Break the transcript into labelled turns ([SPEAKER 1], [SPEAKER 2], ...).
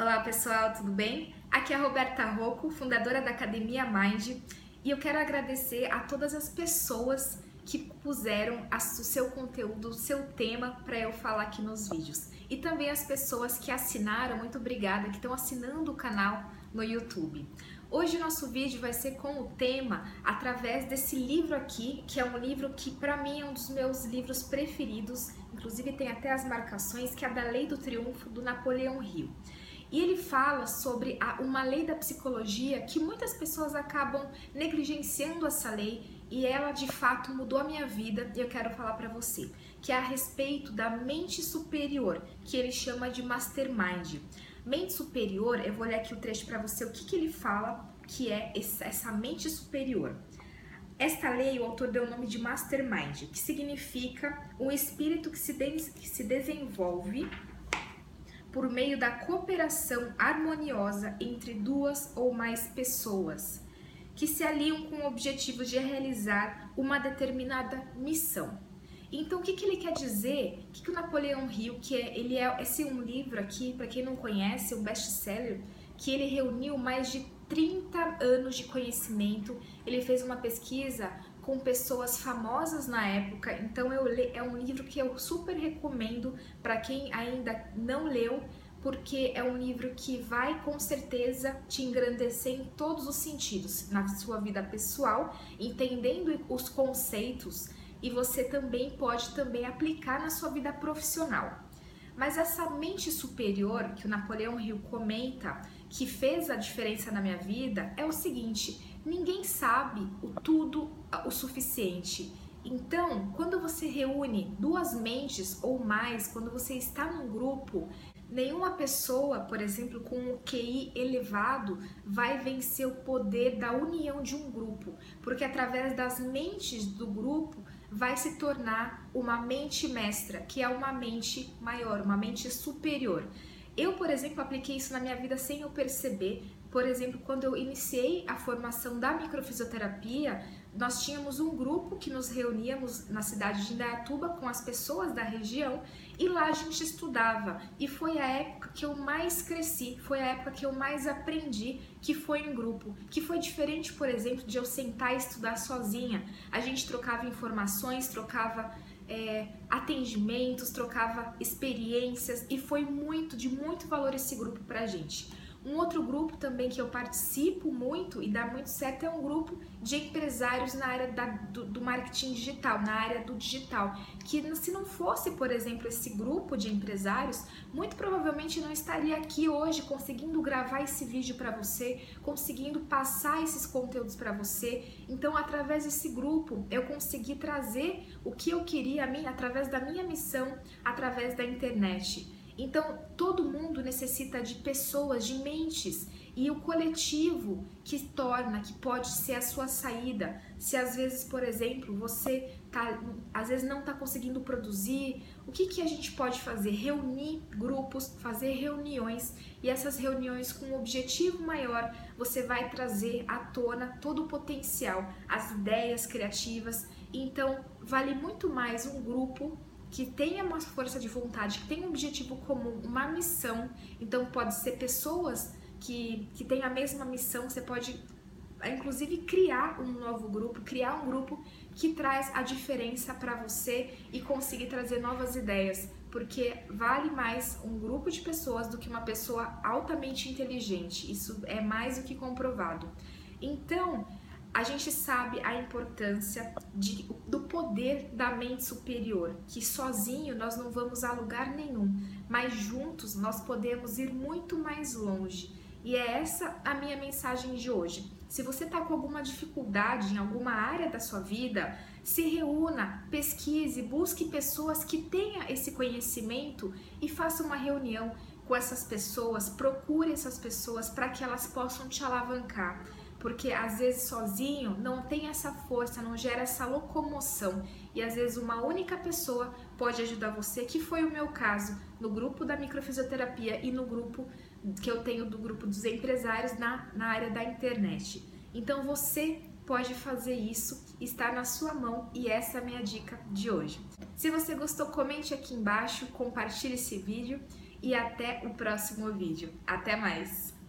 [SPEAKER 1] Olá pessoal, tudo bem? Aqui é a Roberta Rocco, fundadora da Academia Mind, e eu quero agradecer a todas as pessoas que puseram o seu conteúdo, o seu tema para eu falar aqui nos vídeos. E também as pessoas que assinaram, muito obrigada, que estão assinando o canal no YouTube. Hoje o nosso vídeo vai ser com o tema através desse livro aqui, que é um livro que para mim é um dos meus livros preferidos, inclusive tem até as marcações, que é da Lei do Triunfo do Napoleão Hill. E ele fala sobre a, uma lei da psicologia que muitas pessoas acabam negligenciando essa lei e ela de fato mudou a minha vida e eu quero falar para você, que é a respeito da mente superior, que ele chama de mastermind. Mente superior, eu vou ler aqui o trecho para você, o que, que ele fala que é essa mente superior. Esta lei, o autor deu o nome de mastermind, que significa um espírito que se, de, que se desenvolve por meio da cooperação harmoniosa entre duas ou mais pessoas, que se aliam com o objetivo de realizar uma determinada missão. Então, o que, que ele quer dizer? O que, que o Napoleão Hill, que é, ele é esse é um livro aqui, para quem não conhece, um best-seller, que ele reuniu mais de 30 anos de conhecimento. Ele fez uma pesquisa com pessoas famosas na época, então eu, é um livro que eu super recomendo para quem ainda não leu, porque é um livro que vai com certeza te engrandecer em todos os sentidos, na sua vida pessoal, entendendo os conceitos e você também pode também aplicar na sua vida profissional. Mas essa mente superior que o Napoleão Hill comenta, que fez a diferença na minha vida, é o seguinte: ninguém sabe o tudo o suficiente. Então, quando você reúne duas mentes ou mais, quando você está num grupo, nenhuma pessoa, por exemplo, com um QI elevado vai vencer o poder da união de um grupo, porque através das mentes do grupo vai se tornar uma mente mestra, que é uma mente maior, uma mente superior. Eu, por exemplo, apliquei isso na minha vida sem eu perceber. Por exemplo, quando eu iniciei a formação da microfisioterapia, nós tínhamos um grupo que nos reuníamos na cidade de Indaiatuba com as pessoas da região e lá a gente estudava. E foi a época que eu mais cresci, foi a época que eu mais aprendi, que foi em grupo, que foi diferente, por exemplo, de eu sentar e estudar sozinha. A gente trocava informações, trocava é, atendimentos, trocava experiências e foi muito, de muito valor esse grupo pra gente. Um outro grupo também que eu participo muito e dá muito certo é um grupo de empresários na área da, do, do, marketing digital, na área do digital. Que se não fosse, por exemplo, esse grupo de empresários, muito provavelmente não estaria aqui hoje conseguindo gravar esse vídeo para você, conseguindo passar esses conteúdos para você. Então, através desse grupo, eu consegui trazer o que eu queria a mim através da minha missão, através da internet. Então, todo mundo necessita de pessoas, de mentes e o coletivo que torna, que pode ser a sua saída. Se às vezes, por exemplo, você tá, às vezes não está conseguindo produzir, o que, que a gente pode fazer? Reunir grupos, fazer reuniões e essas reuniões com um objetivo maior, você vai trazer à tona todo o potencial, as ideias criativas. Então, vale muito mais um grupo que tenha uma força de vontade, que tenha um objetivo comum, uma missão. Então, pode ser pessoas que, que têm a mesma missão, você pode inclusive criar um novo grupo, criar um grupo que traz a diferença para você e conseguir trazer novas ideias, porque vale mais um grupo de pessoas do que uma pessoa altamente inteligente. Isso é mais do que comprovado. Então, a gente sabe a importância de, do poder da mente superior, que sozinho nós não vamos a lugar nenhum, mas juntos nós podemos ir muito mais longe. E é essa a minha mensagem de hoje. Se você está com alguma dificuldade em alguma área da sua vida, se reúna, pesquise, busque pessoas que tenham esse conhecimento e faça uma reunião com essas pessoas, procure essas pessoas para que elas possam te alavancar porque às vezes sozinho não tem essa força, não gera essa locomoção e às vezes uma única pessoa pode ajudar você, que foi o meu caso no grupo da microfisioterapia e no grupo que eu tenho do grupo dos empresários na, na área da internet. Então você pode fazer isso, está na sua mão e essa é a minha dica de hoje. Se você gostou, comente aqui embaixo, compartilhe esse vídeo e até o próximo vídeo. Até mais!